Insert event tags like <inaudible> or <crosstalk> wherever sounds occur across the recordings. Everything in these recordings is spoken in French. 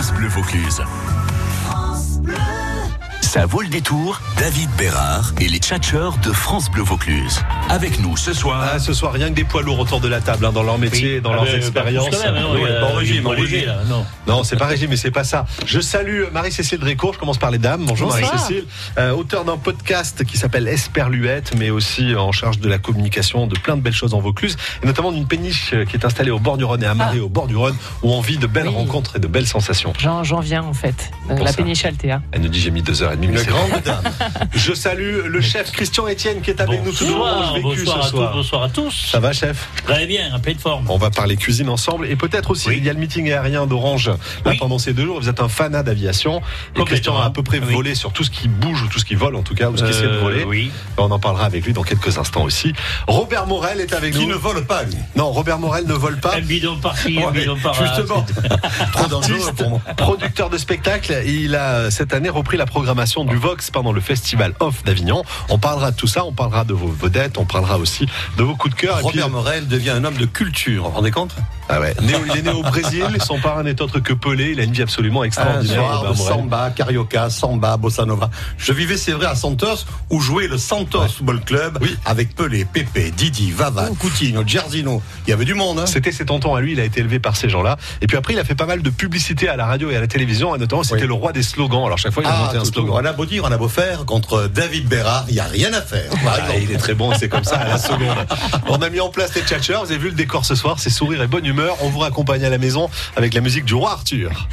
France Bleu Vaucluse. Ça vaut le détour, David Bérard et les tchatcheurs de France Bleu Vaucluse. Avec nous ce soir. Ah, ce soir, rien que des poids lourds autour de la table, hein, dans leur métier, dans Ah, leurs mais, expériences. bah, même, Oui, euh, pas régime, régime. là, non. Non, c'est pas régime, mais c'est pas ça. Je salue Marie-Cécile Drécourt, je commence par les dames. Bonjour. Marie-Cécile. Euh, auteur d'un podcast qui s'appelle Esperluette, mais aussi en charge de la communication de plein de belles choses en Vaucluse, et notamment d'une péniche euh, qui est installée au bord du Rhône et à Marais au bord du Rhône, où on vit de belles Oui. rencontres et de belles sensations. J'en viens en fait. Euh, la ça. péniche Altea. Elle nous dit j'ai mis deux heures et Une grande dame. Je salue le chef Christian Etienne qui est avec nous tout de Bonsoir, vécu bonsoir ce à tous, soir. bonsoir à tous. Ça va chef Très bien, en pleine forme. On va parler cuisine ensemble et peut-être aussi Oui. il y a le meeting aérien d'Orange là Oui. pendant ces deux jours. Vous êtes un fanat d'aviation et. Christian a à peu près Oui. volé sur tout ce qui bouge ou tout ce qui vole en tout cas ou ce qui essaie de Euh, voler. Oui. On en parlera avec lui dans quelques instants aussi. Robert Morel est avec Qui nous. ne vole pas, lui. Non, Robert Morel ne vole pas. Un bidon par-ci, un Ouais, bidon par-là. Justement. <laughs> Trop dangereux pour moi. producteur de spectacle, il a cette année repris la programmation du Vox pendant le festival Off d'Avignon. On parlera de tout ça, on parlera de vos vedettes, on parlera aussi de vos coups de cœur. Et puis- Robert Morel devient un homme de culture. Vous vous rendez compte? Ah ouais. Il est né au Brésil, son parrain n'est autre que Pelé, il a une vie absolument extraordinaire. Robert Morel. samba, carioca, samba, bossa nova. Je vivais, c'est vrai, à Santos, où jouait le Santos Football Club, Oui. avec Pelé, Pépé, Didi, Vava, Coutinho, Gersino. Il y avait du monde, hein. C'était ses tontons à lui, il a été élevé par ces gens-là. Et puis après, il a fait pas mal de publicité à la radio et à la télévision, et notamment, c'était Oui. le roi des slogans. Alors, chaque fois, il a Ah, monté un slogan. On a beau dire, on a beau faire, contre David Bérard, il n'y a rien à faire. Ah, il est très bon, c'est comme ça à la seconde. <laughs> On a mis en place les tchatchers, vous avez vu le décor ce soir, c'est sourire et bonne humeur. On vous raccompagne à la maison avec la musique du roi Arthur.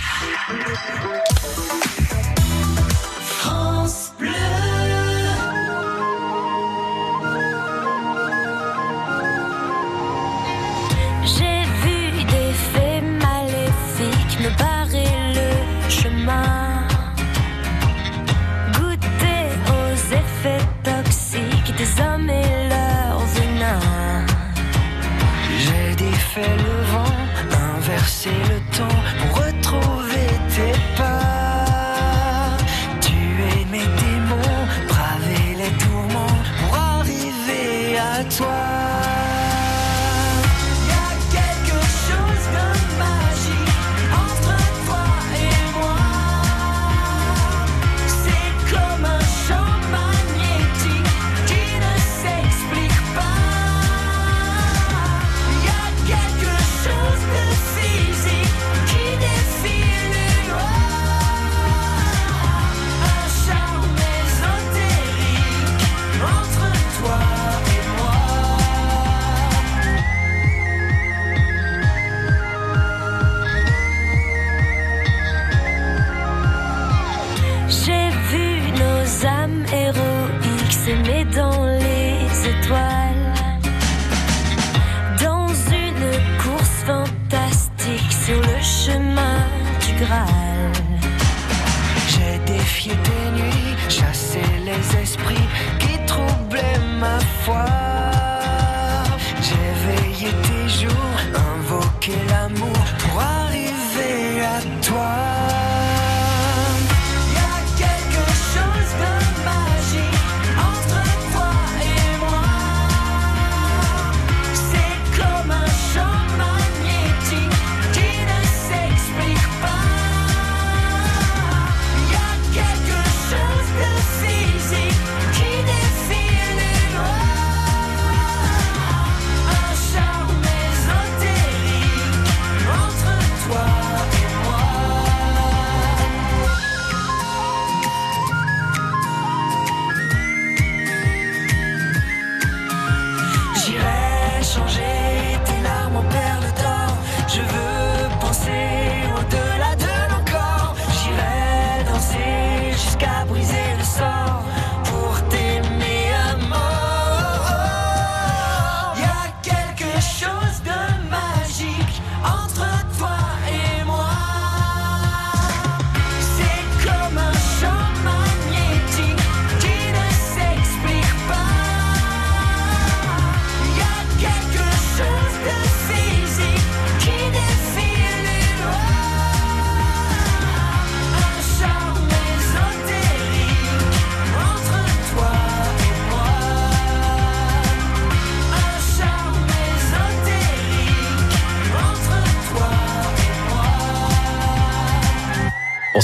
Les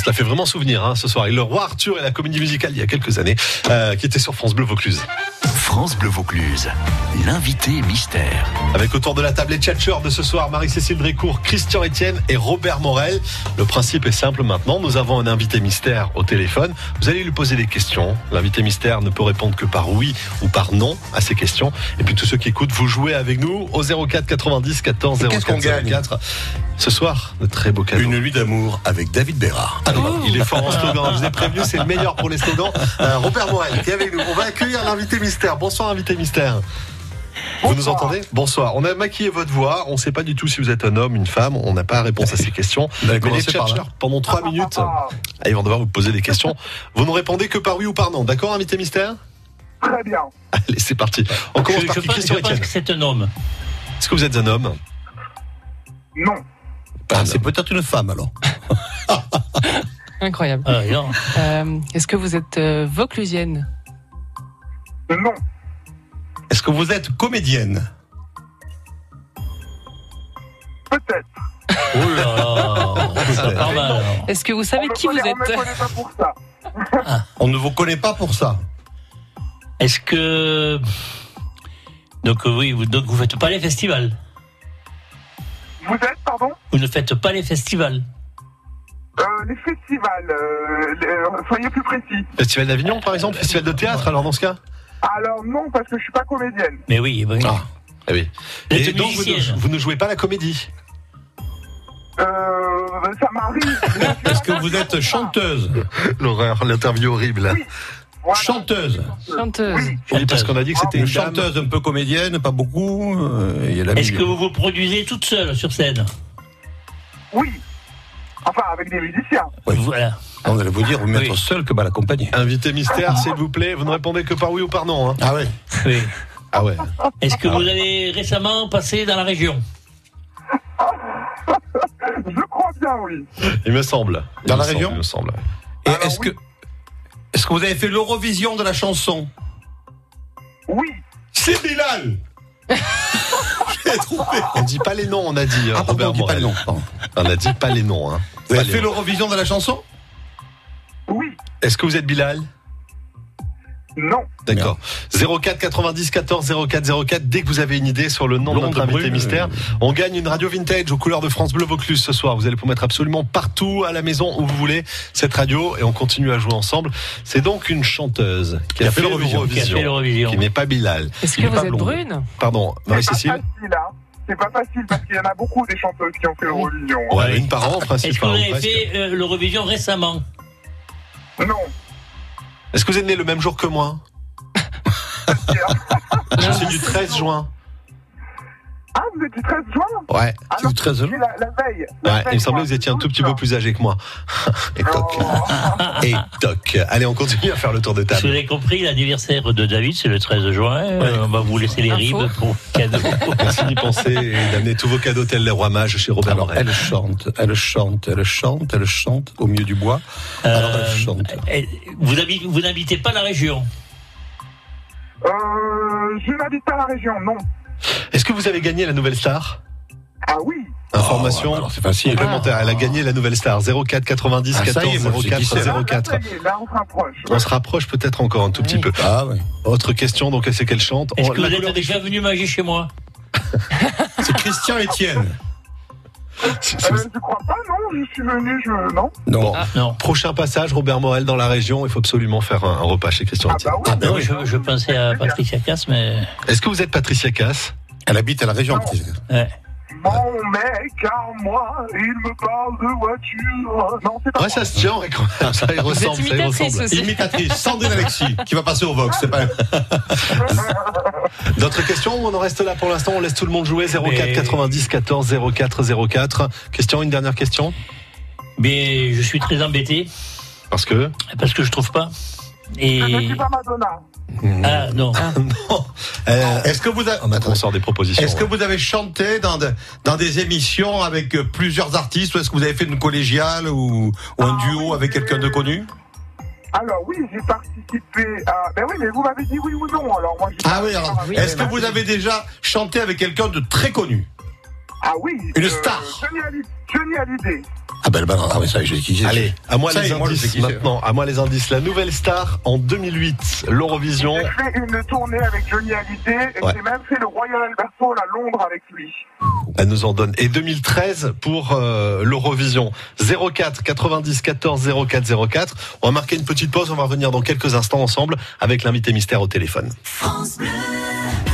On se la fait vraiment souvenir hein, ce soir. Et le roi Arthur et la comédie musicale il y a quelques années, euh, qui était sur France Bleu Vaucluse. France Bleu Vaucluse, l'invité mystère. Avec autour de la table les tchatcheurs de ce soir, Marie-Cécile Drécourt, Christian Etienne et Robert Morel. Le principe est simple maintenant. Nous avons un invité mystère au téléphone. Vous allez lui poser des questions. L'invité mystère ne peut répondre que par oui ou par non à ces questions. Et puis tous ceux qui écoutent, vous jouez avec nous au 04 90 14 04 qu'est-ce qu'on gagne 04. Ce soir, de très beaux cadeaux. Une nuit d'amour avec David Bérard. Il est fort en slogan. Je vous ai prévenu, c'est le meilleur pour les slogans. Euh, Robert Morel qui est avec nous. On va accueillir l'invité mystère. Bonsoir, invité mystère. Vous nous entendez? Bonsoir. On a maquillé votre voix. On ne sait pas du tout si vous êtes un homme, une femme. On n'a pas réponse à ces <laughs> questions. Mais les par tchatcheurs, pendant trois minutes, ah, ils vont devoir vous poser des questions. Vous ne répondez que par oui ou par non. D'accord, invité mystère? Très bien. Allez, c'est parti. On Je, commence par je qui pense, Christian je pense Etienne. que c'est un homme. Est-ce que vous êtes un homme? Non. Ah, c'est peut-être une femme alors. <laughs> Incroyable. Ah. Euh, Est-ce que vous êtes euh, vauclusienne? Non. Est-ce que vous êtes comédienne Peut-être. Oh là là. Ça part mal, alors. Est-ce que vous savez qui vous connaît- On me êtes connaît pas pour ça. On ne vous connaît pas pour ça. Est-ce que. Donc, euh, oui, vous, donc vous faites pas les festivals. Vous êtes, pardon Vous ne faites pas les festivals. euh, Les festivals. euh, les- euh, soyez plus précis. Festival d'Avignon, par exemple Festival de théâtre, alors dans ce cas Alors non, parce que je suis pas comédienne. Mais oui, oui. Ah. Eh oui. Et donc, vous ne, musicienne. vous ne jouez pas la comédie Euh, ça m'arrive. Est-ce <laughs> que vous êtes chanteuse L'horreur, l'interview horrible. Oui. Voilà. Chanteuse Chanteuse. Oui. Parce qu'on a dit que c'était Une chanteuse un peu comédienne, pas beaucoup. euh, Est-ce que vous vous produisez toute seule sur scène? Oui. Enfin, avec des musiciens. Oui. Voilà. On allait vous dire, vous mettre Oui. seul que mal accompagné. Invité mystère, s'il vous plaît. Vous ne répondez que par oui ou par non. Hein. Ah ouais Oui. Ah ouais. Est-ce que vous avez récemment passé dans la région? Je crois bien, oui. Il me semble. Dans la semble, région Il me semble. Et est-ce oui. que est-ce que vous avez fait l'Eurovision de la chanson? Oui. C'est Bilal <laughs> J'ai trouvé. On dit pas les noms, on a dit. hein, Ah, pardon, Robert on dit pas Morel. le nom. pardon. On a dit pas les noms. Hein. Vous avez fait l'Eurovision de la chanson Oui. Est-ce que vous êtes Bilal? Non. D'accord. 04 90 14 04 04. Dès que vous avez une idée sur le nom de notre invité brune, mystère, euh, on gagne une radio vintage aux couleurs de France Bleu Vaucluse ce soir. Vous allez pouvoir mettre absolument partout à la maison où vous voulez cette radio et on continue à jouer ensemble. C'est donc une chanteuse qui, a, fait l'Eurovision, Qui a fait l'Eurovision qui n'est pas Bilal. Est-ce que vous êtes blonde. brune? Pardon, Marie-Cécile? hein. C'est pas facile parce qu'il y en a beaucoup des chanteuses qui ont fait l'Eurovision. Ouais, une par an, en principe. Est-ce que vous avez fait euh, l'Eurovision récemment? Non. Est-ce que vous êtes né le même jour que moi? Je suis du 13 juin. Ah, vous êtes du 13 juin Ouais. Ah C'est non, du 13 je suis la, la veille. La Ouais, veille, il me semblait que vous étiez un tout petit peu plus âgé que moi. Et toc. Et toc. Allez, on continue à faire le tour de Si vous table. avez compris, l'anniversaire de David, c'est le 13 juin. Euh, On va vous laisser les Info. ribes pour cadeau. <laughs> Merci d'y penser et d'amener tous vos cadeaux tels les rois mages chez Robert Alors, elle chante, elle chante, elle chante, elle chante au milieu du bois. Alors, Euh, elle chante. vous habitez- vous n'habitez pas la région? Euh, je n'habite pas la région, non. Est-ce que vous avez gagné la nouvelle star? Ah oui. Information Oh, alors, c'est facile. complémentaire. Elle a gagné la nouvelle star. 04 90 Ah, ça y est, 14 moi, je sais qui c'est. 04 Là, 04. ça y est, là, on se rapproche. On se rapproche peut-être encore un tout petit Oui. peu. Ah ouais. Autre question, donc elle sait qu'elle chante. Est-ce On- que vous êtes déjà venu manger chez moi? <laughs> C'est Christian Etienne. Euh, je crois pas, non. Je suis venu, je. Non. Non. Bon. Non. Prochain passage, Robert Morel dans la région. Il faut absolument faire un, un repas chez Christian Ah bah oui. Ah ben Non, oui. je, je pensais à Patricia Cass, mais. Est-ce que vous êtes Patricia Cass? Elle habite à la région. Ouais. Mon mec à moi, il me parle de voiture. Non, c'est pas Ouais, ça se tient, ça y Vous êtes ressemble. Ça y imitatrice ressemble. aussi. Imitatrice, Sandrine Alexis, qui va passer au Vox. C'est pas... D'autres questions on en reste là pour l'instant On laisse tout le monde jouer 04 Mais- 90 14 04 04. Question, une dernière question Mais je suis très embêté Parce que parce que je trouve pas. Et. Je ne suis pas Madonna. Ah non. euh, Est-ce que vous avez... on sort des propositions. Est-ce que vous avez chanté dans, de- dans des émissions avec euh, plusieurs artistes ou est-ce que vous avez fait une collégiale ou, ou un Ah, duo oui, avec quelqu'un de connu? Alors oui, j'ai participé à. Ben oui, mais vous m'avez dit oui ou non. Alors moi. j'ai Ah oui, alors est-ce que vous avez déjà chanté avec quelqu'un de très connu? Ah oui. Une star. Johnny Hallyday. Ah ben, ben, ah, mais ça, je sais qui c'est. Allez, à moi Ça les moi, indices maintenant. À moi les indices. La nouvelle star en 2008, l'Eurovision. J'ai fait une tournée avec Johnny Hallyday et Ouais. j'ai même fait le Royal Albert Hall à Londres avec lui. Elle nous en donne. Et 2013 pour euh, l'Eurovision. 04 90 14 04 04. On va marquer une petite pause. On va revenir dans quelques instants ensemble avec l'invité mystère au téléphone.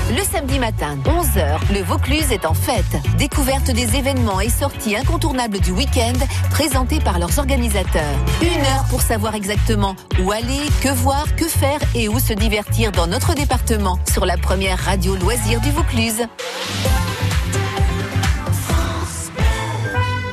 Le samedi matin, 11h, le Vaucluse est en fête. Découverte des événements et sorties incontournables du week-end présentés par leurs organisateurs. Une heure pour savoir exactement où aller, que voir, que faire et où se divertir dans notre département sur la première radio loisir du Vaucluse.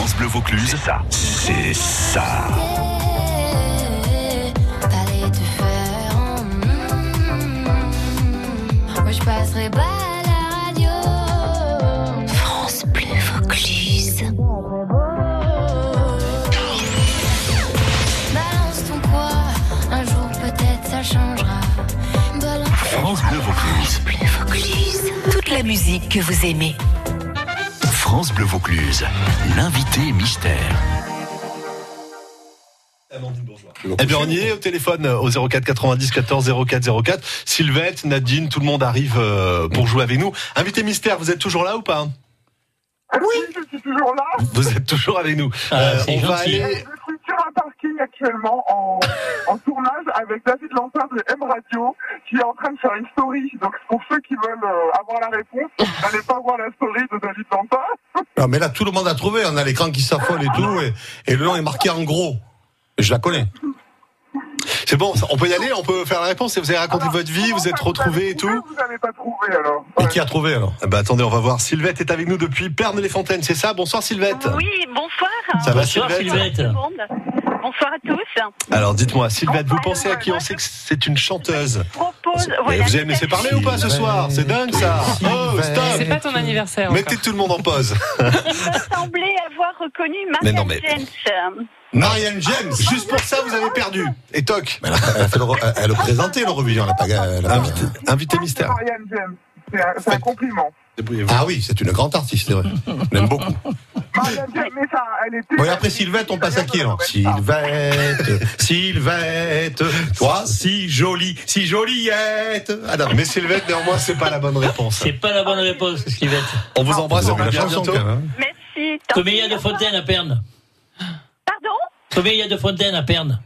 France Bleu Vaucluse, c'est ça. T'allais te faire en Moi je passerai pas à la radio. France Bleu Vaucluse. Balance ton quoi Un jour peut-être ça changera. Balance France Bleu Vaucluse. Bleu Vaucluse. Toute la musique que vous aimez. France Bleu Vaucluse, l'invité mystère. Eh bien, on y est au téléphone euh, au 04 90 14 04 04. Sylvette, Nadine, tout le monde arrive euh, pour jouer avec nous. Invité mystère, vous êtes toujours là ou pas? Oui, je suis toujours là. Vous êtes toujours avec nous. Ah, Euh, on va aller. Actuellement en, en tournage avec David Lantin de M Radio qui est en train de faire une story. Donc pour ceux qui veulent euh, avoir la réponse, <laughs> n'allez pas voir la story de David Lantin. <laughs> Non, mais là, tout le monde a trouvé. On a l'écran qui s'affole et tout. Et, et le nom est marqué en gros. Je la connais. C'est bon, on peut y aller, on peut faire la réponse. Vous avez raconté Alors, votre vie, vous êtes ça, retrouvés et tout. Vous n'avez pas trouvé alors? Et qui a trouvé alors? Ah Bah attendez, on va voir. Sylvette est avec nous depuis Pernes-les-Fontaines, c'est ça? Bonsoir Sylvette. Oui, bonsoir. Ça va Bonsoir, Sylvette? Sylvette. Le. Bonsoir à tous. Alors dites-moi, Sylvette, vous pensez à qui? On sait que c'est une chanteuse. Je propose. Voilà, vous tout à parler ou pas ce soir? C'est dingue ça Oh, C'est stop pas ton anniversaire. Mettez tout le monde en pause. Il me semblait avoir reconnu Mais Marianne non, mais- James. Marianne James. Juste pour ça, vous avez perdu. Et toc Mais Elle a, elle a fait le, elle a présenté l'Eurovision. Elle a pas, elle a pas- Invité, invité C'est mystère. Marianne James. C'est un, c'est un compliment. Ah oui, c'est une grande artiste, c'est vrai. On l'aime beaucoup. <laughs> Bon, et après Sylvette, on passe à qui alors Sylvette, Sylvette, toi si jolie, si joliette. Ah non, Mais Sylvette, néanmoins, c'est pas la bonne réponse. C'est pas la bonne réponse, Sylvette. On vous embrasse, on vous bientôt. même. hein. Merci. Combien il y a de fontaines à Perne Pardon? Combien il y a de fontaines à Perne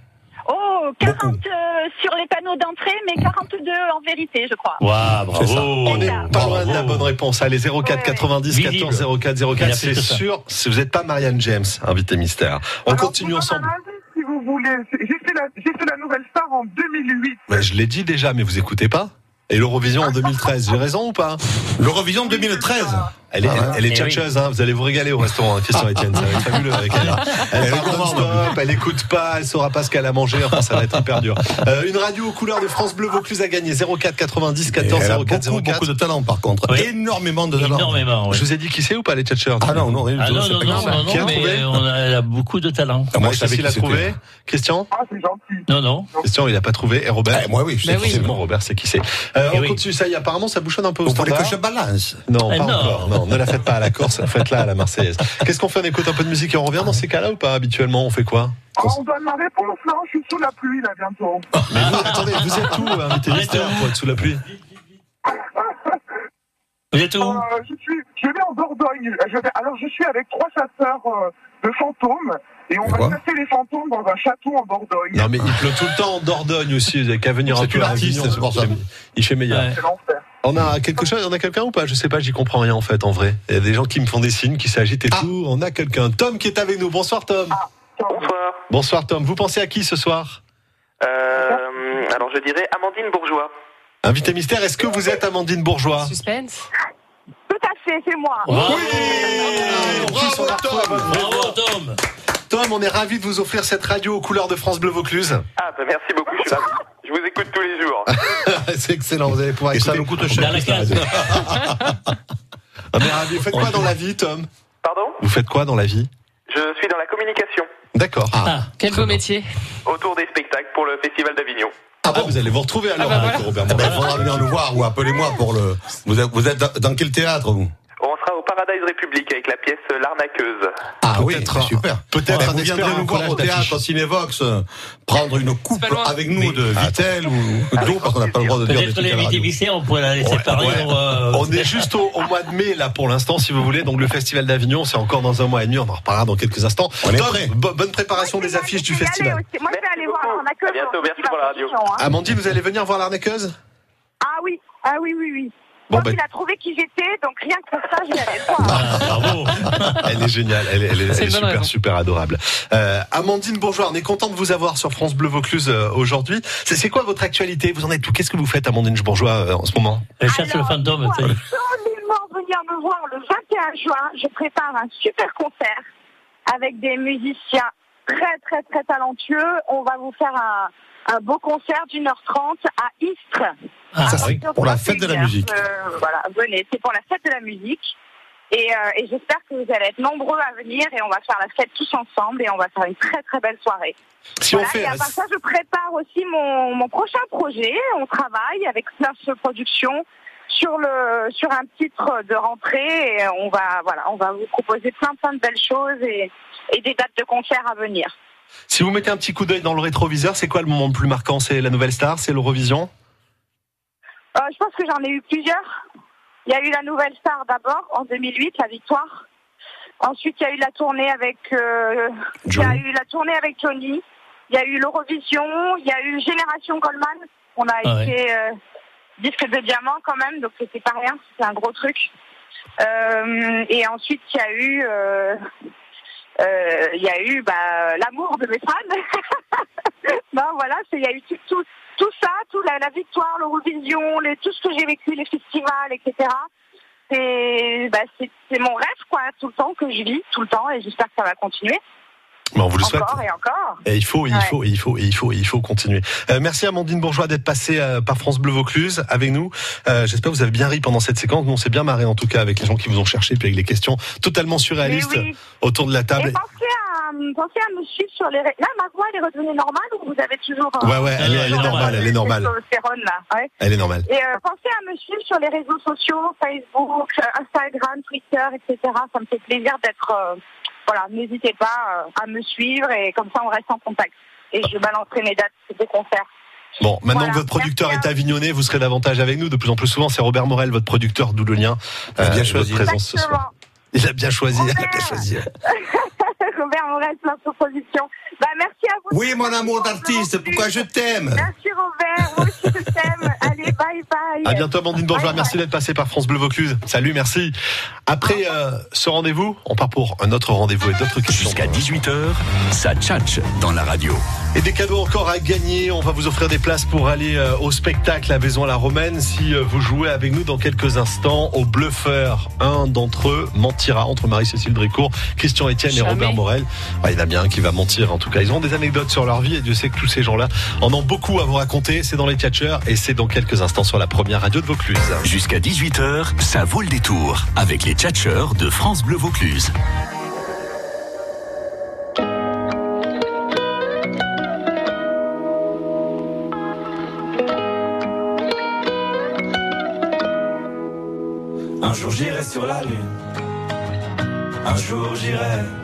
Oh, 40 euh, sur les panneaux d'entrée, mais 42 en vérité, je crois. Waouh, C'est ça. bravo. On n'est pas loin de la bonne réponse. Allez, 04 90 Visible. 14 04 Il 04. a fait C'est sûr, si vous n'êtes pas Marianne James, invité mystère. On Alors, continue je vous donne ensemble. Si vous voulez, j'ai fait, la- j'ai fait la nouvelle star en 2008. Ouais, je l'ai dit déjà, mais vous écoutez pas Et l'Eurovision en <laughs> 2013, j'ai raison ou pas? L'Eurovision 2013. Elle est, Ah ouais. elle est Eh tchatcheuse, hein. vous allez vous régaler au restaurant, hein, Christian Etienne, ça va être fabuleux avec elle. Elle Elle est parle gourmande. non-stop, elle écoute pas, elle saura pas ce qu'elle a mangé, enfin ça va être hyper dur. Euh, une radio aux couleurs de France Bleu Vaucluse a gagné 04 90 Et 14 elle a 04 beaucoup, 04. beaucoup de talent par contre. Oui. Énormément de talent. Énormément, oui. Je vous ai dit qui c'est ou pas les tchatcheurs? Ah non, non, Ah non, non, non, non, Qui a non, trouvé? mais on a, elle a beaucoup de talent. Ah, Moi, je savais qui a c'était. trouvé. Christian? Ah, c'est gentil. Non, non. Christian, il a pas trouvé. Et Robert? Eh, moi oui, je sais Bah oui. C'est bon, Robert, c'est qui c'est. Euh, Eh on oui. continue ça, y a- apparemment ça bouchonne un peu au Vous voulez que standard. je balance Non, Eh pas non. encore. Non, ne la faites pas à la Corse, faites-la à la Marseillaise. Qu'est-ce qu'on fait On écoute un peu de musique et on revient dans ces cas-là ou pas Habituellement, on fait quoi Ah, on donne ma réponse, là. Je suis sous la pluie, là, bientôt. Mais vous, attendez, vous êtes où, invité Vous êtes mystère, où pour être sous la pluie Vous êtes où Euh, je suis, je vais en Dordogne. Je vais, alors, je suis avec trois chasseurs euh, de fantômes. Et on Mais va chasser les fantômes dans un château en Dordogne. Non, mais il pleut tout le temps en Dordogne aussi. Vous avez qu'à venir un peu à artiste, Avignon. c'est pour ça. Il fait meilleur. Ouais. C'est l'enfer. On a quelque chose, on a quelqu'un ou pas? Je sais pas, j'y comprends rien en fait, en vrai. Il y a des gens qui me font des signes, qui s'agitent et Ah. tout. On a quelqu'un. Tom qui est avec nous. Bonsoir Tom. Bonsoir. Bonsoir Tom. Vous pensez à qui ce soir? Euh, alors je dirais Amandine Bourgeois. Invité mystère, est-ce que vous êtes Amandine Bourgeois? Suspense. Tout à fait, c'est moi. Bravo, Bravo, Tom. Bravo, Tom. Tom, on est ravis de vous offrir cette radio aux couleurs de France Bleu Vaucluse. Ah, bah merci beaucoup. Suis- je vous écoute tous les jours. <laughs> C'est excellent, vous allez pouvoir Et ça écouter. nous coûte cher. Vous <laughs> faites quoi dans la vie, Tom Pardon Vous faites quoi dans la vie Je suis dans la communication D'accord. Ah, quel beau métier. autour des spectacles pour le Festival d'Avignon. Ah bon, vous allez vous retrouver alors bah avec voilà. Robert Eh ben, il Morin. faudra venir nous voir ou appelez-moi pour le. Vous êtes, vous êtes dans- dans quel théâtre vous On sera au Paradise République avec la pièce L'arnaqueuse. Ah oui, Peut-être un- super. peut-être vous viendrez en nous voir au théâtre au Cinévox, euh, prendre une coupe avec nous de Vitel ou d'eau parce qu'on n'a pas le droit de dire des on pourrait la laisser parler. Ouais. on est juste au, au mois de mai là pour l'instant, si vous voulez. Donc le festival d'Avignon, c'est encore dans un mois et demi. On en reparlera dans quelques instants. On est Tom, prêt. bo- bonne préparation des affiches du festival. Moi, je vais aller voir l'arnaqueuse. À bientôt, merci pour la radio. hein. Amandine, vous allez venir voir l'arnaqueuse? Ah oui, ah oui, oui, oui. Bon, ben- il a trouvé qui j'étais, donc rien que pour ça, je le voir. Ah, bravo. <laughs> Elle est géniale, elle est, elle est- C'est elle est une bonne super, raison. super adorable. Euh, Amandine Bourgeois, on est content de vous avoir sur France Bleu Vaucluse euh, aujourd'hui. C'est quoi votre actualité? Vous en êtes où? Qu'est-ce que vous faites, Amandine Bourgeois, euh, en ce moment? Elle cherche le fantôme. il absolument venir me voir le 21 juin. Je prépare un super concert avec des musiciens très, très, très talentueux. On va vous faire un, un beau concert d'une heure trente à Istres. Ah, Ça, partir pour la fête de la 21, musique. euh, voilà, venez. C'est pour la fête de la musique. Et, euh, et j'espère que vous allez être nombreux à venir et on va faire la fête tous ensemble et on va faire une très très belle soirée. Si Voilà, on fait, et à part ça, je prépare aussi mon, mon prochain projet. On travaille avec Snuff Productions sur le sur un titre de rentrée et on va voilà, on va vous proposer plein plein de belles choses et, et des dates de concert à venir. Si vous mettez un petit coup d'œil dans le rétroviseur, c'est quoi le moment le plus marquant? C'est la nouvelle star? C'est l'Eurovision? Euh, je pense que j'en ai eu plusieurs. Il y a eu la nouvelle star d'abord en 2008, la victoire. Ensuite, il y a eu la tournée avec euh, il y a eu la tournée avec Johnny. Il y a eu l'Eurovision. Il y a eu Génération Goldman. On a Ah été euh, disque de diamant quand même, donc c'était pas rien. C'était un gros truc. Euh, et ensuite, il y a eu il y a eu bah, l'amour de mes fans. <laughs> non, voilà, il y a eu tout, tout, tout ça, tout la, victoire, l'Eurovision, les, tout ce que j'ai vécu, les festivals, etc. C'est bah, mon rêve, quoi, tout le temps que je vis, tout le temps, et j'espère que ça va continuer. Bon, on vous le souhaite. Encore et encore. Et il faut, il Ouais. faut, il faut, il faut, il faut continuer. Euh, merci Amandine Bourgeois d'être passée euh, par France Bleu Vaucluse avec nous. Euh, J'espère que vous avez bien ri pendant cette séquence. Nous, on s'est bien marré en tout cas avec les gens qui vous ont cherché, puis avec les questions totalement surréalistes Mais oui. autour de la table. Et pensez à, pensez à me suivre sur les réseaux. Là, ma voix, elle est redevenue normale ou vous avez toujours. euh, Ouais, ouais, elle est, elle est normale, elle est normale. ouais. Elle est normale. Et euh, pensez à me suivre sur les réseaux sociaux, Facebook, euh, Instagram, Twitter, etc. Ça me fait plaisir d'être. Euh, voilà, n'hésitez pas euh, à me suivre et comme ça on reste en contact. Et je balancerai mes dates de concert. Bon, maintenant Voilà, que votre producteur est à avignonné, vous serez davantage avec nous de plus en plus souvent. C'est Robert Morel, votre producteur, d'où le lien. Il a bien votre choisi. présence ce soir. Il a bien choisi, il a bien choisi. <laughs> Robert Morel, la proposition. Bah, merci à vous. Oui, mon amour d'artiste, pourquoi je t'aime Merci Robert, moi aussi je t'aime. <laughs> Allez, bye bye. À bientôt, Amandine Bourgeois. Bye, Merci d'être passé par France Bleu Vaucluse. Salut, merci. Après euh, ce rendez-vous, on part pour un autre rendez-vous et d'autres questions. Jusqu'à 18h, ça tchatche dans la radio. Et des cadeaux encore à gagner. On va vous offrir des places pour aller euh, au spectacle à Vaison-la-Romaine si euh, vous jouez avec nous dans quelques instants au Bluffeur. Un d'entre eux mentira entre Marie-Cécile Drécourt, Christian Etienne et. Robert Morel. Ouais, il y en a bien un qui va mentir. En tout cas, ils ont des anecdotes sur leur vie et Dieu sait que tous ces gens-là en ont beaucoup à vous raconter. C'est dans les Catchers et c'est dans quelques instants sur la première radio de Vaucluse. Jusqu'à 18h, ça vaut le détour avec les tchatcheurs de France Bleu Vaucluse. Un jour j'irai sur la lune, un jour j'irai.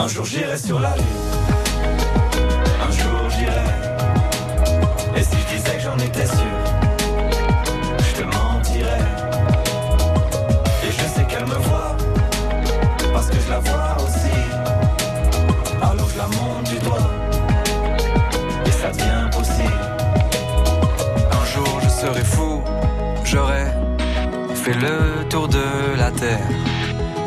Un jour j'irai sur la lune, un jour j'irai. Et si je disais que j'en étais sûr, je te mentirais. Et je sais qu'elle me voit, parce que je la vois aussi. Alors je la monte du doigt, et ça devient possible. Un jour je serai fou, j'aurai fait le tour de la terre.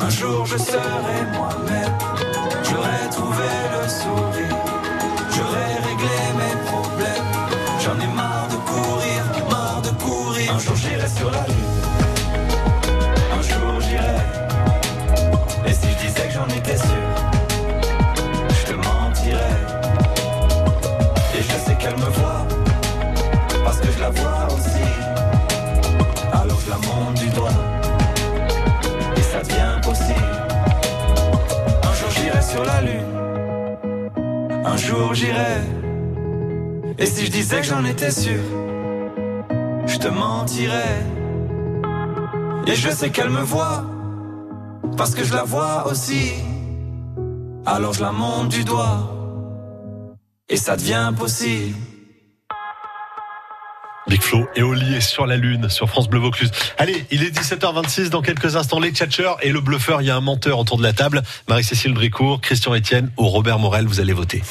Un jour je serai. J'en étais sûr Je te mentirais Et je sais qu'elle me voit Parce que je la vois aussi Alors je la monte du doigt Et ça devient possible Big Flo et Oli est sur la Lune, sur France Bleu Vaucluse. Allez, il est 17h26, dans quelques instants, les tchatcheurs et le bluffeur. Il y a un menteur autour de la table. Marie-Cécile Dricourt, Christian Etienne ou Robert Morel, vous allez voter.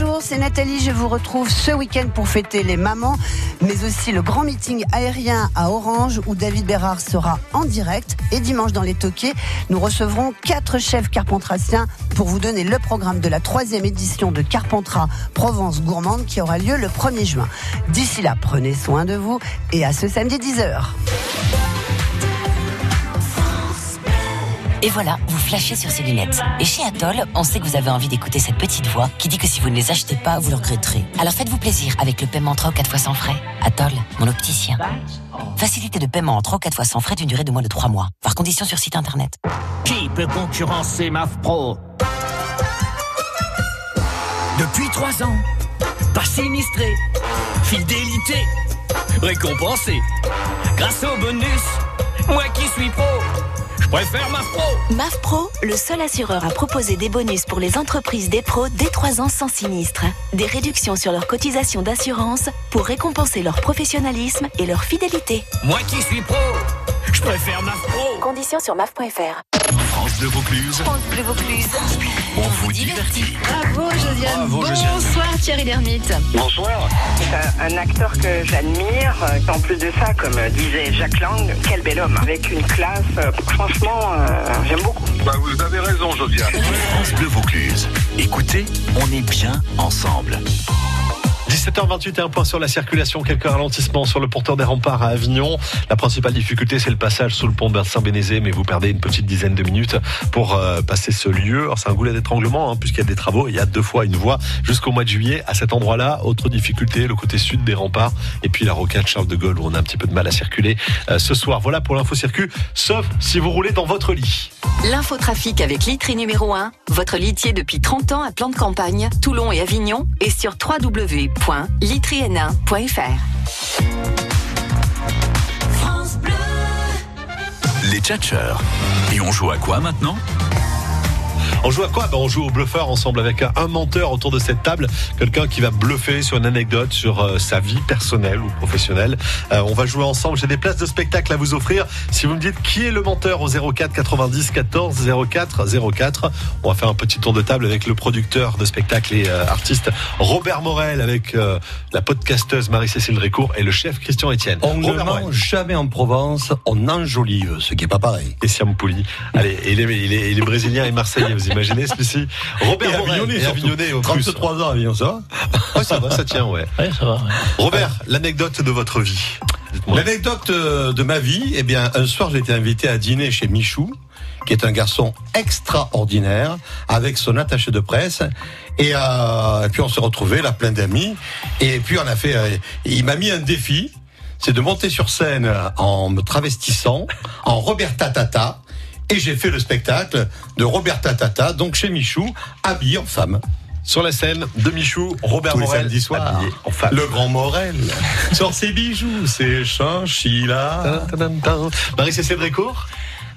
Bonjour, c'est Nathalie. Je vous retrouve ce week-end pour fêter les mamans, mais aussi le grand meeting aérien à Orange où David Bérard sera en direct. Et dimanche dans les Toquets, nous recevrons quatre chefs carpentraciens pour vous donner le programme de la troisième édition de Carpentras Provence Gourmande qui aura lieu le 1er juin. D'ici là, prenez soin de vous et à ce samedi 10h. Et voilà, vous flashez sur ces lunettes. Et chez Atoll, on sait que vous avez envie d'écouter cette petite voix qui dit que si vous ne les achetez pas, vous le regretterez. Alors faites-vous plaisir avec le paiement en 3 ou 4 fois sans frais. Atoll, mon opticien. Facilité de paiement en 3 ou 4 fois sans frais d'une durée de moins de 3 mois. Par condition sur site internet. Qui peut concurrencer MAF Pro Depuis trois ans, pas sinistré, fidélité, récompensé. Grâce au bonus, moi qui suis pro, je préfère MAF Pro. MAF Pro, le seul assureur à proposer des bonus pour les entreprises des pros dès 3 ans sans sinistre. Des réductions sur leurs cotisations d'assurance pour récompenser leur professionnalisme et leur fidélité. Moi qui suis pro, je préfère MAF Pro. Conditions sur maf.fr. France Bleu Vaucluse. France Bleu Vaucluse. On vous divertit. Bravo Josiane. Bravo, Josiane. Bonsoir Thierry Lhermitte. Bonsoir. C'est un, un acteur que j'admire. Euh, En plus de ça, comme euh, disait Jacques Lang, quel bel homme. Avec une classe, euh, franchement, euh, j'aime beaucoup. Bah, vous avez raison, Josiane. France Bleu Vaucluse. Écoutez, on est bien ensemble. 17h28 et un point sur la circulation. Quelques ralentissements sur le porteur des remparts à Avignon. La principale difficulté, c'est le passage sous le pont de Saint-Bénézé, mais vous perdez une petite dizaine de minutes pour euh, passer ce lieu. Alors, c'est un goulet d'étranglement, hein, puisqu'il y a des travaux. Il y a deux fois une voie jusqu'au mois de juillet à cet endroit-là. Autre difficulté, le côté sud des remparts. Et puis la rocade Charles de Gaulle, où on a un petit peu de mal à circuler euh, ce soir. Voilà pour l'info circuit, sauf si vous roulez dans votre lit. L'infotrafic avec Litry numéro 1, votre litier depuis 30 ans à plan de campagne, Toulon et Avignon, et sur www.litryn1.fr. Les tchatcheurs. Et on joue à quoi maintenant? On joue à quoi ben On joue au bluffeur ensemble avec un, un menteur autour de cette table, quelqu'un qui va bluffer sur une anecdote sur euh, sa vie personnelle ou professionnelle. Euh, on va jouer ensemble. J'ai des places de spectacle à vous offrir. Si vous me dites qui est le menteur au 04 90 14 04 04, on va faire un petit tour de table avec le producteur de spectacle et euh, artiste Robert Morel, avec euh, la podcasteuse Marie-Cécile Drécourt et le chef Christian Etienne. On ne Robert Morel. jamais en Provence, on enjolive, ce qui est pas pareil. Et Siam Pouli. Allez, et il est, il est, il est brésilien et marseillais, vous imaginez <laughs> celui-ci Robert Et Morel, Avignonnais, et surtout. Avignonnais au plus. 33 ans, Avignon, ça va Ouais, ça va, ça tient, ouais. <laughs> Ouais, ça va. ouais. Robert, l'anecdote de votre vie. L'anecdote euh, de ma vie, eh bien, un soir, j'ai été invité à dîner chez Michou, qui est un garçon extraordinaire, avec son attaché de presse. Et, euh, et puis on s'est retrouvés là, plein d'amis. Et puis on a fait. euh, il m'a mis un défi, c'est de monter sur scène en me travestissant en Roberta Tata. Et j'ai fait le spectacle de Roberta Tata, donc chez Michou, habillé en femme. Sur la scène de Michou, Robert Tous Morel, habillé en femme. Le grand Morel sort ses bijoux, ses chinchillas. Marie-Cécile Drécourt?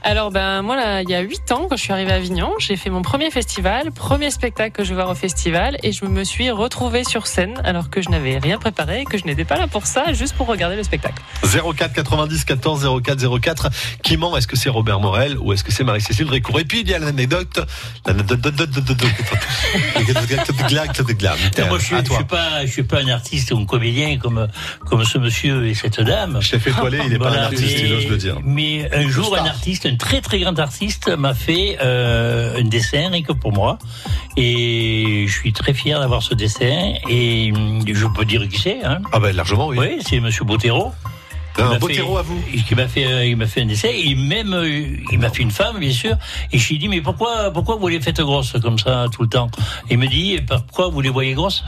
Alors, ben, moi, là, il y a 8 ans, quand je suis arrivée à Avignon, j'ai fait mon premier festival, premier spectacle que je vais voir au festival, et je me suis retrouvée sur scène, alors que je n'avais rien préparé, que je n'étais pas là pour ça, juste pour regarder le spectacle. 04 90 14 04 04. Qui ment Est-ce que c'est Robert Morel ou est-ce que c'est Marie-Cécile Drécourt Et puis il y a l'anecdote. Moi, je toi. suis pas, suis pas un artiste ou un comédien comme, comme ce monsieur et cette dame. Chef étoilé, il n'est pas un artiste, il le dire. Mais un jour, un artiste, un très très grand artiste, m'a fait euh, un dessin rien que pour moi. Et je suis très fier d'avoir ce dessin. Et hum, je peux dire qui c'est. Hein. Ah ben largement, oui. Oui, c'est Monsieur Bottero. Il Un fait- à vous Qui m'a fait, euh, il m'a fait un dessin. Et même, euh, il m'a fait une femme, bien sûr. Et je lui ai dit, mais pourquoi, pourquoi vous les faites grosses comme ça tout le temps? Il me dit, pourquoi vous les voyez grosses?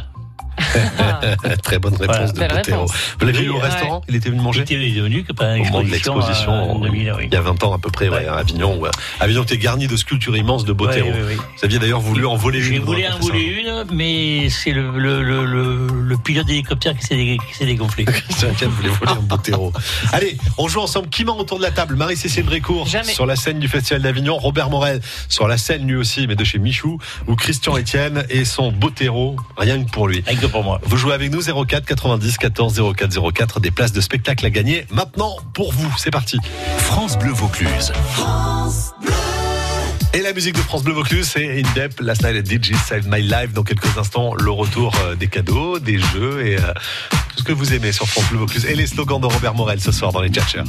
<laughs> Très bonne réponse Voilà. de réponse. Vous l'avez vu au ouais. restaurant? Il était venu manger? Il était venu que pendant Au moment de l'exposition, en en- 2000, oui. il y a 20 ans à peu près, ouais, à Avignon. Ouais. Avignon était garni de sculptures immenses de Bottero. Ouais, ouais, ouais. Vous aviez d'ailleurs voulu en voler J'ai une. voulu vous en voler une, mais c'est le, le, le, le, le pilote d'hélicoptère qui s'est dégonflé. <laughs> Christian Etienne voulait voler un Bottero. <laughs> Allez, on joue ensemble. Qui ment autour de la table? Marie-Cécile Drécourt Jamais. sur la scène du Festival d'Avignon. Robert Morel sur la scène lui aussi, mais de chez Michou. Ou Christian Etienne et son Bottero, rien que pour lui. Rien que pour Vous jouez avec nous 04 90 14 04 04. Des places de spectacle à gagner maintenant pour vous. C'est parti. France Bleu Vaucluse. Et la musique de France Bleu Vaucluse, c'est In Depth, Last Night at DJ Save My Life. Dans quelques instants, le retour euh, des cadeaux, des jeux et euh, tout ce que vous aimez sur France Bleu Vaucluse. Et les slogans de Robert Morel ce soir dans les Tchatchers.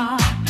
heart.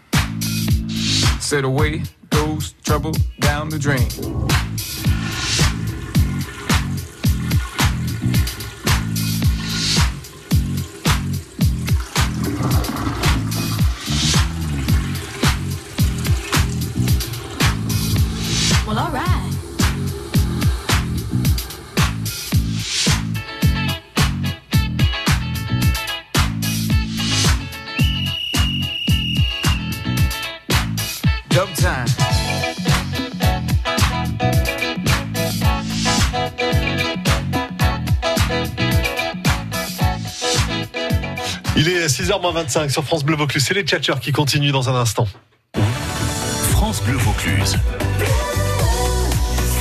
Said away goes trouble down the drain. 6h25 sur France Bleu Vaucluse. C'est les tchatcheurs qui continuent dans un instant. France Bleu Vaucluse.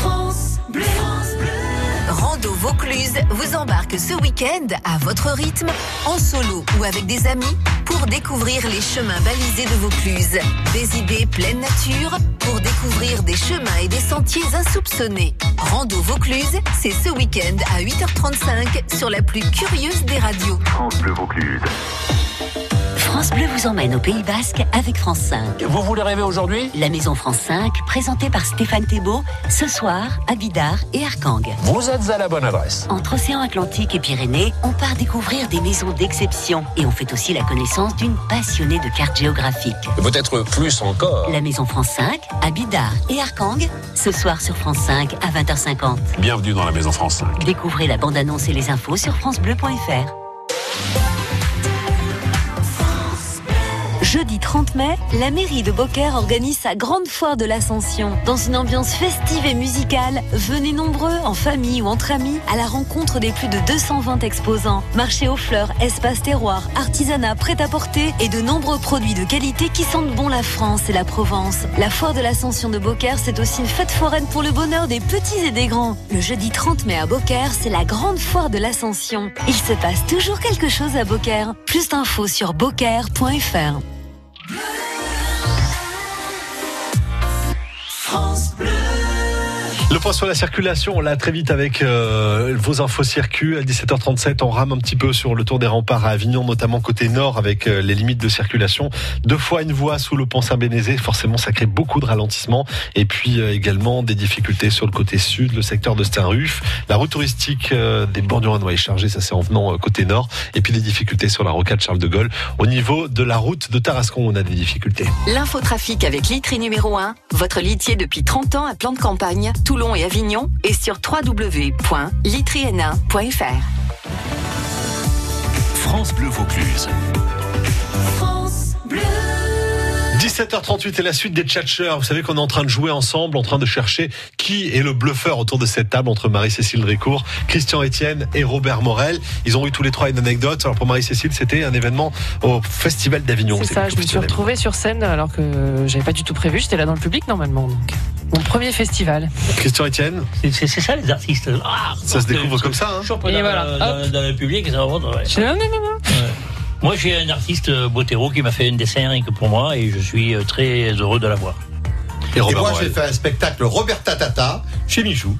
France Bleu. Rando Vaucluse vous embarque ce week-end à votre rythme, en solo ou avec des amis, pour découvrir les chemins balisés de Vaucluse. Des idées pleine nature pour découvrir des chemins et des sentiers insoupçonnés. Rando Vaucluse, c'est ce week-end à 8h35 sur la plus curieuse des radios. France Bleu Vaucluse. France Bleu vous emmène au Pays Basque avec France 5. Vous voulez rêver aujourd'hui? La Maison France 5, présentée par Stéphane Thébault, ce soir à Bidart et Arcang. Vous êtes à la bonne adresse. Entre Océan Atlantique et Pyrénées, on part découvrir des maisons d'exception et on fait aussi la connaissance d'une passionnée de cartes géographiques. Peut-être plus encore. La Maison France 5 à Bidart et Arcang, ce soir sur France 5 à 20h50. Bienvenue dans la Maison France 5. Découvrez la bande-annonce et les infos sur francebleu.fr. Jeudi 30 mai, la mairie de Beaucaire organise sa grande foire de l'Ascension. Dans une ambiance festive et musicale, venez nombreux, en famille ou entre amis, à la rencontre des plus de 220 exposants. Marché aux fleurs, espace terroir, artisanat, prêt-à-porter et de nombreux produits de qualité qui sentent bon la France et la Provence. La foire de l'Ascension de Beaucaire, c'est aussi une fête foraine pour le bonheur des petits et des grands. Le jeudi 30 mai à Beaucaire, c'est la grande foire de l'Ascension. Il se passe toujours quelque chose à Beaucaire. Plus d'infos sur beaucaire.fr. France Le point sur la circulation, on l'a très vite avec euh, vos infos circuit. À 17h37, on rame un petit peu sur le tour des remparts à Avignon, notamment côté nord, avec euh, les limites de circulation. Deux fois une voie sous le pont Saint-Bénézé, forcément ça crée beaucoup de ralentissement. Et puis euh, également des difficultés sur le côté sud, le secteur de Steinruf. La route touristique euh, des bords du Rhône est chargée, ça c'est en venant euh, côté nord. Et puis des difficultés sur la rocade Charles de Gaulle. Au niveau de la route de Tarascon, on a des difficultés. L'infotrafic avec Litry numéro 1, votre litier depuis 30 ans à plan de campagne, Toulon et Avignon, et sur www.litryn1.fr. France Bleu Vaucluse. France Bleu. 17h38 et la suite des tchatcheurs. Vous savez qu'on est en train de jouer ensemble, en train de chercher qui est le bluffeur autour de cette table entre Marie-Cécile Drécourt, Christian Etienne et Robert Morel. Ils ont eu tous les trois une anecdote. Alors pour Marie-Cécile, c'était un événement au Festival d'Avignon. C'est ça, je me suis retrouvée sur scène alors que j'avais pas du tout prévu. J'étais là dans le public normalement. Donc. Mon premier festival. Christian Etienne C'est ça les artistes. Ah, Ça se découvre comme ça, hein Et voilà, dans, dans- dans le public, ça va. ouais. Non, non, non, non. Moi, j'ai un artiste euh, Bottero qui m'a fait un dessin rien que pour moi et je suis euh, très heureux de l'avoir. Et, moi, j'ai fait un spectacle Roberta Tata chez Michou.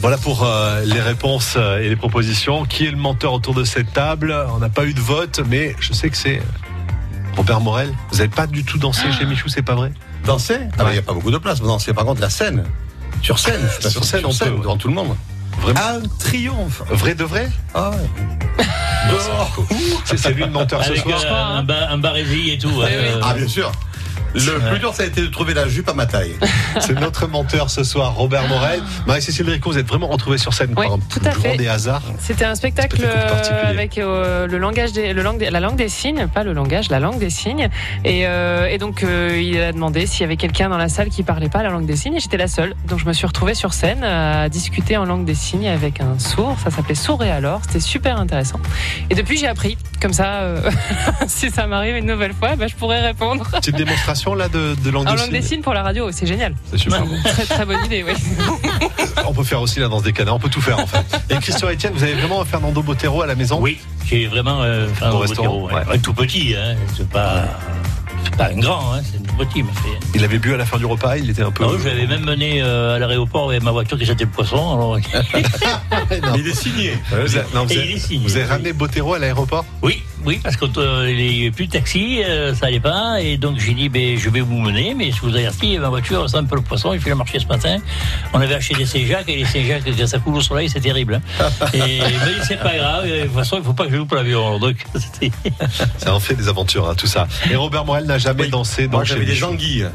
Voilà pour euh, les réponses et les propositions. Qui est le menteur autour de cette table? On n'a pas eu de vote, mais je sais que c'est Robert Morel. Vous n'avez pas du tout dansé chez Michou, c'est pas vrai? Danser Ah, Il n'y a pas beaucoup de place pour danser. Par contre, la scène. Sur scène, je suis pas Sur scène, on peut, ouais. tout le monde. Vraiment Un triomphe. Vrai de vrai Ah ouais. <laughs> C'est c'est lui le menteur ce soir. euh, un, ba- un barésie et tout. euh, Ah bien sûr. Le plus dur, ça a été de trouver la jupe à ma taille. <laughs> C'est notre menteur ce soir, Robert Morel. Marie-Cécile Dricot, vous êtes vraiment retrouvée sur scène Oui, par un tout à grand fait. des hasards. C'était un spectacle euh, avec euh, le langage des, le langue des- la langue des signes, pas le langage, la langue des signes. Et, euh, et donc euh, il a demandé s'il y avait quelqu'un dans la salle qui parlait pas la langue des signes. Et j'étais la seule. Donc je me suis retrouvée sur scène à discuter en langue des signes avec un sourd. Ça s'appelait Sourd et alors. C'était super intéressant. Et depuis j'ai appris. Comme ça, euh, <laughs> si ça m'arrive une nouvelle fois, bah, je pourrais répondre. C'est une là de, de langue En langue des signes. pour la radio, c'est génial. C'est super bon. <laughs> Très très bonne idée, oui. <laughs> On peut faire aussi la danse des canards, on peut tout faire en fait. Et Christian Etienne, vous avez vraiment un Fernando Bottero à la maison? Oui, j'ai vraiment euh, gros restaurant, ouais. Un tout petit, hein. c'est pas, c'est pas un grand, hein. c'est un tout petit. il avait bu à la fin du repas, il était un peu. Ah oui, je l'avais même mené euh, à l'aéroport avec ma voiture qui sentait le poisson. Alors... <laughs> Il est signé. Vous avez, non, vous Et avez- il est signé, vous avez oui. ramené Bottero à l'aéroport? Oui, oui, parce qu'il n'y avait plus de taxi, euh, ça allait pas, et donc j'ai dit, ben, je vais vous mener, mais je vous avertis, ma voiture sent un peu le poisson, il fait le marché ce matin. On avait acheté des Saint-Jacques, et les Saint-Jacques, quand ça coule au soleil, c'est terrible. hein. <laughs> Et mais c'est pas grave, de toute façon, il faut pas que je loupe l'avion. Donc, <laughs> Ça en fait des aventures, hein, tout ça. Et Robert Morel n'a jamais dansé dans Moi, j'avais des anguilles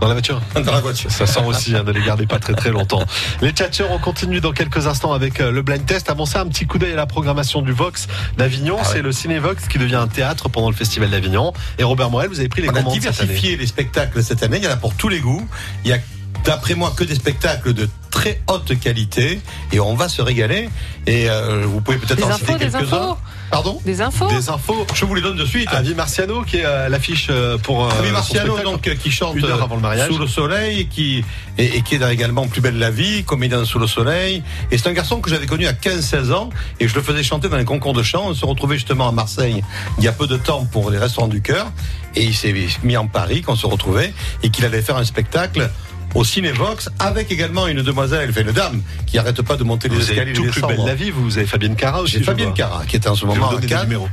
Dans la voiture <laughs> dans la voiture. Ça sent aussi, hein, ne les gardez pas très très longtemps. Les tchatcheurs, on continue dans quelques instants avec euh, le blind test. Avant ça, un petit coup d'œil à la programmation du Vox d'Avignon. Ah ouais. C'est le Cinévox qui devient un théâtre pendant le Festival d'Avignon. Et Robert Morel, vous avez pris les On a commandes cette année. diversifié les spectacles cette année. Il y en a pour tous les goûts. Il y a, d'après moi, que des spectacles de très haute qualité. Et on va se régaler. Et euh, vous pouvez peut-être Des en infos, citer des quelques-uns. Pardon Des infos Des infos. Je vous les donne de suite. Avi Marciano qui est à l'affiche euh, pour. euh, Avi Marciano, donc, euh, qui chante Une heure euh, avant le mariage. Sous le soleil, qui, et, et qui est dans également Plus belle la vie, comédien sous le soleil. Et c'est un garçon que j'avais connu à 15-16 ans, et je le faisais chanter dans les concours de chant. On se retrouvait justement à Marseille il y a peu de temps pour les restaurants du cœur, et il s'est mis en Paris qu'on se retrouvait, et qu'il allait faire un spectacle au Cinévox, avec également une demoiselle, une dame, qui arrête pas de monter les Vous avez escaliers tout les plus belle la vie. Vous avez Fabienne Cara aussi. J'ai Fabienne. Cara, qui est en ce moment numéros.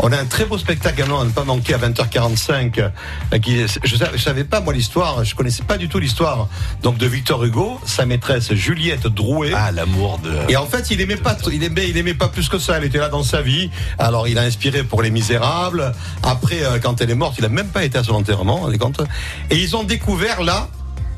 On a un très beau spectacle à ne pas manquer à 20h45. euh, Qui, je, je savais pas moi l'histoire, je connaissais pas du tout l'histoire. Donc de Victor Hugo, sa maîtresse Juliette Drouet. Ah, l'amour de. Et en fait, il aimait pas, il aimait, il aimait pas plus que ça. Elle était là dans sa vie. Alors, il a inspiré pour Les Misérables. Après, euh, quand elle est morte, il a même pas été à son enterrement. Et ils ont découvert là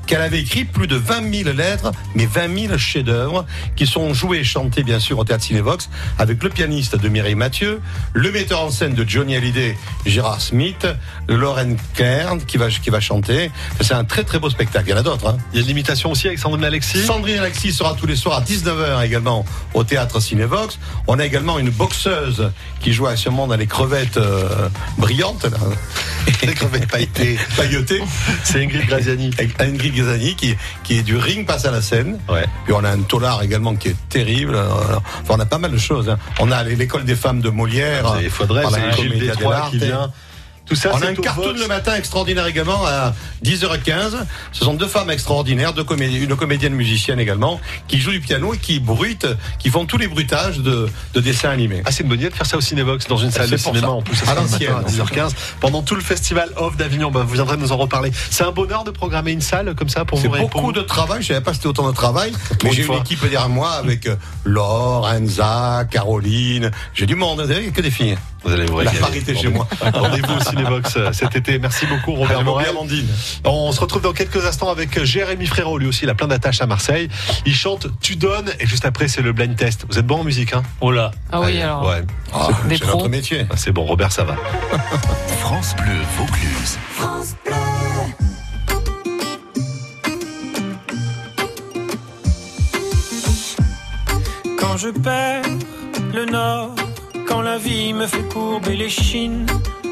qu'elle avait écrit plus de 20 000 lettres, mais 20 000 chefs-d'œuvre qui sont joués et chantés bien sûr au théâtre Cinévox avec le pianiste de Mireille Mathieu, le metteur en scène de Johnny Hallyday, Gérard Smith, Lauren Kern qui va qui va chanter. C'est un très très beau spectacle. Il y en a d'autres. Hein. Il y a de l'imitation aussi avec Sandrine Alexis? Sandrine Alexis sera tous les soirs à 19h également au théâtre Cinévox. On a également une boxeuse qui joue actuellement dans les crevettes euh, brillantes. là. <laughs> Les crevettes pailletées. Pailletées. C'est Ingrid Graziani. Ingrid Qui, qui est du ring passe à la scène. Ouais. Puis on a un tolard également qui est terrible. Enfin, on a pas mal de choses. hein. On a l'école des femmes de Molière. Il faudrait, c'est Gilles Détroit qui vient. Tout ça, on c'est a un cartoon le matin extraordinaire également à 10h15. Ce sont deux femmes extraordinaires, deux comédiennes, une comédienne musicienne également, qui jouent du piano et qui bruitent, qui font tous les bruitages de, de dessins animés. Ah, c'est une bonne idée de faire ça au Cinévox, dans une salle de C'est cinéma ça. en plus. À l'ancienne. À 10h15. Pendant tout le festival Off d'Avignon, bah, vous viendrez nous en reparler. C'est un bonheur de programmer une salle comme ça pour C'est vous pour beaucoup de travail. Je savais pas que c'était autant de travail. Mais j'ai une équipe derrière moi avec euh, Laure, Enza, Caroline. J'ai du monde. Que des filles. Vous allez vous La parité chez moi. Rendez-vous au Euh, cet été. Merci beaucoup, Robert Morel. bien, Amandine. On se retrouve dans quelques instants avec Jérémy Frérot. Lui aussi, il a plein d'attaches à Marseille. Il chante Tu donnes et juste après, c'est le blind test. Vous êtes bon en musique, hein? Oh là. Ah oui, Allez, alors. Ouais. Des c'est pros. notre métier. Ah, C'est bon, Robert, ça va. <laughs> France Bleu Vaucluse. Quand je perds le nord, quand la vie me fait courber les chines,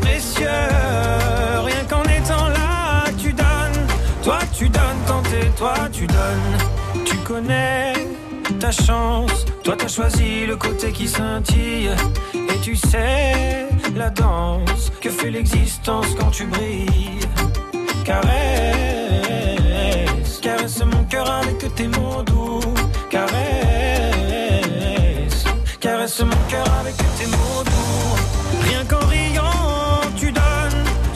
Précieux. Rien qu'en étant là, tu donnes. Toi, tu donnes quand t'es toi, tu donnes. Tu connais ta chance. Toi, t'as choisi le côté qui scintille. Et tu sais la danse que fait l'existence quand tu brilles. Caresse, caresse mon cœur avec tes mots doux. Caresse, caresse mon cœur avec tes mots doux.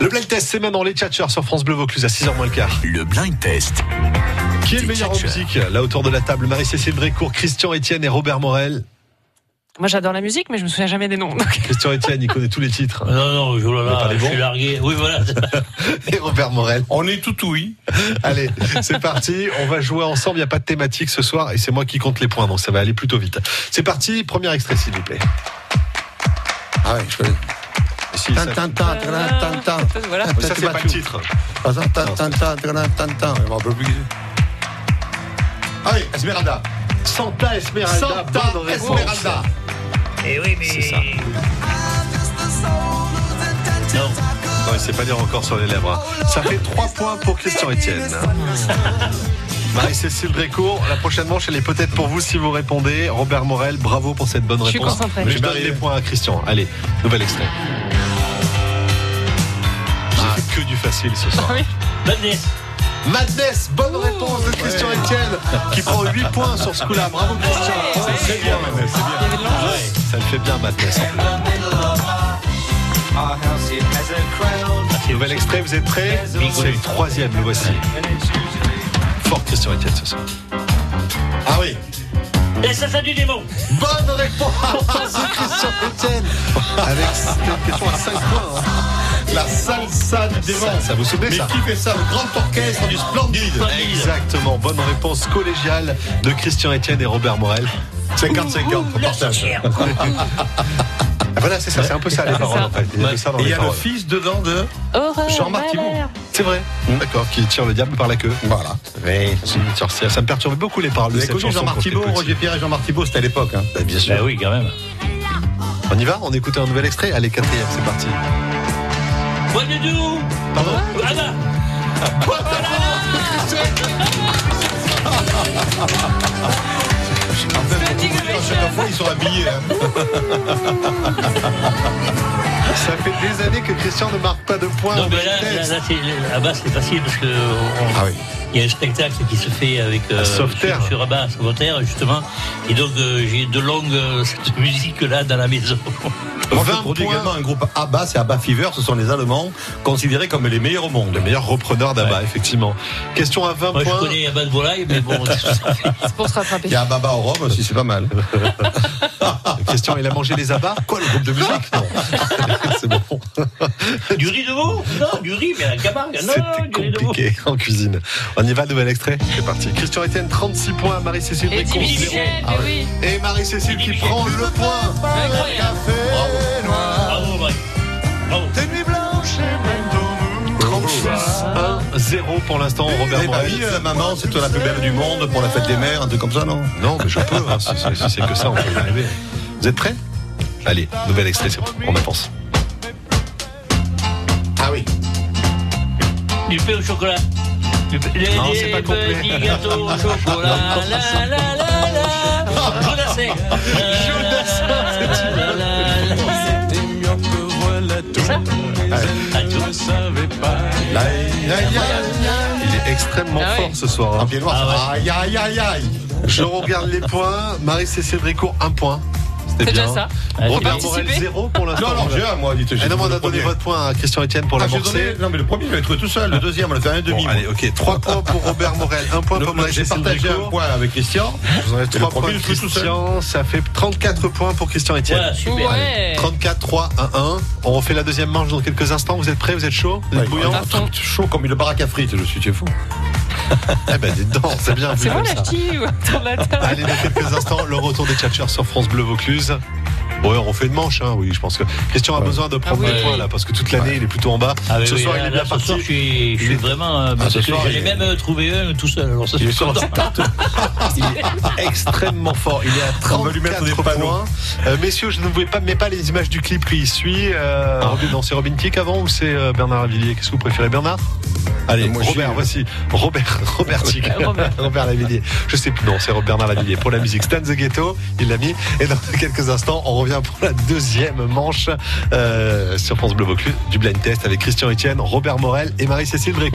Le blind test, c'est maintenant les tchatcheurs sur France Bleu Vaucluse à 6h moins le quart. Le blind test. Qui est le meilleur en musique Là autour de la table, Marie-Cécile Brécourt, Christian Etienne et Robert Morel. Moi, j'adore la musique, mais je me souviens jamais des noms. donc. Christian Etienne, il connaît tous les titres. Non, non, oh là là, je suis largué. Oui, voilà. <laughs> Et Robert Morel. On est tout oui. <laughs> Allez, c'est parti. On va jouer ensemble. Il n'y a pas de thématique ce soir et c'est moi qui compte les points, donc ça va aller plutôt vite. C'est parti. Premier extrait, s'il vous plaît. Ah ouais, je connais. Si, ça-. Voilà. C'est pas le titre. Je m'en rappelle plus. Ah oui, Esmeralda. Santa Esmeralda. Santa. Esmeralda. Eh oui, mais. C'est ça. Non. Non, il sait pas dire encore sur les lèvres. hein. Ça fait 3 points pour Christian Etienne. <laughs> Marie-Cécile Brécourt, la prochaine manche, elle est peut-être pour vous si vous répondez. Robert Morel, bravo pour cette bonne Je suis réponse. je Je vais donne les points à Christian. Allez, nouvel extrait. Que du facile ce soir. Ah oui. Madness. Madness, bonne réponse de Christian Etienne, qui prend 8 <laughs> points sur ce coup-là. Bravo Christian. C'est très bien, Madness, c'est bien. Ça le fait bien Madness. Nouvel extrait, vous êtes prêts C'est le troisième, le voici. Fort Christian Etienne ce soir. Ah oui. Et ça, ça du démon. Bonne réponse de Christian Etienne <laughs> Avec cette question à 5 points. hein. La salsa du démon. Ça, ça vous souvenez Mais ça qui fait ça Le grand orchestre du Splendide. Exactement, bonne réponse collégiale de Christian Etienne et Robert Morel. 50-50, on partage. Voilà, c'est ça, c'est un peu ça les paroles ça. en fait. Il y a de ça dans Et les y a le fils dedans de Jean-Marc. C'est vrai D'accord, qui tire le diable par la queue. Voilà. Oui, ça, me perturbait beaucoup les paroles Vous avez connu. Jean-Marc Thibault, petit. Roger Pierre et Jean-Marc Thibault, c'était à l'époque. Hein. Bah, bien sûr. Bah oui, quand même. On y va On écoute un nouvel extrait Allez, quatrième, c'est parti. What you do Pardon Ah bah En fait, à chaque fois, ils sont habillés. hein. Ça fait des années que Christian ne marque pas de points. Non, mais là, là, test. là, c'est, là-bas, c'est facile parce que on- Ah oui. Il y a un spectacle qui se fait avec Sauveterre. sur, sur Sauveterre, justement. Et donc, euh, j'ai de longue euh, cette musique-là dans la maison. Moi, je 20 produis points. également un groupe ABBA, c'est ABBA Fever, ce sont les Allemands considérés comme les meilleurs au monde. Le meilleur repreneur d'Abba, effectivement. Question à 20 Moi, je points. connais Abba de Volaille, mais bon, <laughs> C'est pour se rattraper. Il y a Baba au Rhum aussi, c'est pas mal. Christian, il a mangé les abats Quoi, le groupe de musique? Non. <laughs> C'est bon. du riz de veau? Non, du riz, mais à la Camargue. Non, C'était du riz de veau. compliqué en cuisine. On y va, nouvel extrait C'est parti. Christian Etienne, 36 points. Marie-Cécile Et. Michel, Ah oui. Et Marie-Cécile qui prend le point. Incroyable. Bravo, Mike. Bravo. 36 1-0 pour l'instant, Vous Robert Morel. vu, euh, maman, c'est toi la plus belle du monde pour la fête des mères, un truc comme ça, non? Non, mais je peux. hein, si c'est si c'est que ça, on peut y arriver. Vous êtes prêts? Allez, nouvel extrait, c'est bon. On avance. Ah oui. Du pain au chocolat. Non, c'est pas complet. gâteaux au <laughs> chocolat. La, la, la, la. Jodassin. <laughs> Il est extrêmement Ah fort ce soir. En hein. pied noir, Ah aïe, aïe, aïe, aïe. Je regarde les points. Marie-Cécile un point. C'est bien. déjà ça. Ah, Robert Morel, zéro pour l'instant. Non, non, j'ai un, moi, dites Ah non, mais on a donné votre point à Christian Etienne pour Ah, l'amorcer. Non, mais le premier, je l'ai trouvé tout seul. Le deuxième, on l'a fait un demi. Allez, ok. 3 points pour Robert Morel, 1 point pour J'ai partagé un point avec Christian. Vous en avez Et 3 le points. Christian. Ça fait 34 points pour Christian Etienne. Voilà, super. Ouais. 34, 3, 1, 1. On refait la deuxième manche dans quelques instants. Vous êtes prêts? Vous êtes chaud Vous êtes bouillant un truc chaud comme une baraque à frites, je suis, tu es fou. <laughs> Eh ben, dites donc, c'est bien. C'est bon la ch'ti Allez, dans quelques instants, le retour des tchatcheurs sur France Bleu Vaucluse. Ouais, on fait une manche, hein, oui, je pense que Christian a besoin de prendre Ah des oui. points là, parce que toute l'année il est plutôt en bas. Ah ce oui, soir là, il est là, bien ce parti. soir, je suis, je suis vraiment. euh, ce soir, même euh, trouvé un tout seul. Alors ça, Il est sur. <laughs> Il est extrêmement fort. Il est à On va lui mettre 34 des points. Euh, messieurs, je ne vous pas, mets pas les images du clip qui suit. Euh, Ah. Robin, non, c'est Robin Tick avant ou c'est euh, Bernard Lavillier? Qu'est-ce que vous préférez, Bernard? Allez, Moi, Robert, voici Robert, <laughs> Robert Tick. Robert. <laughs> Robert Lavillier. Je sais plus, non, c'est Bernard Lavillier. Pour la musique, Stan the Ghetto, il l'a mis. Et dans quelques instants, on revient pour la deuxième manche euh, sur France Bleu Vaucluse du blind test avec Christian Etienne, Robert Morel et Marie-Cécile Drey.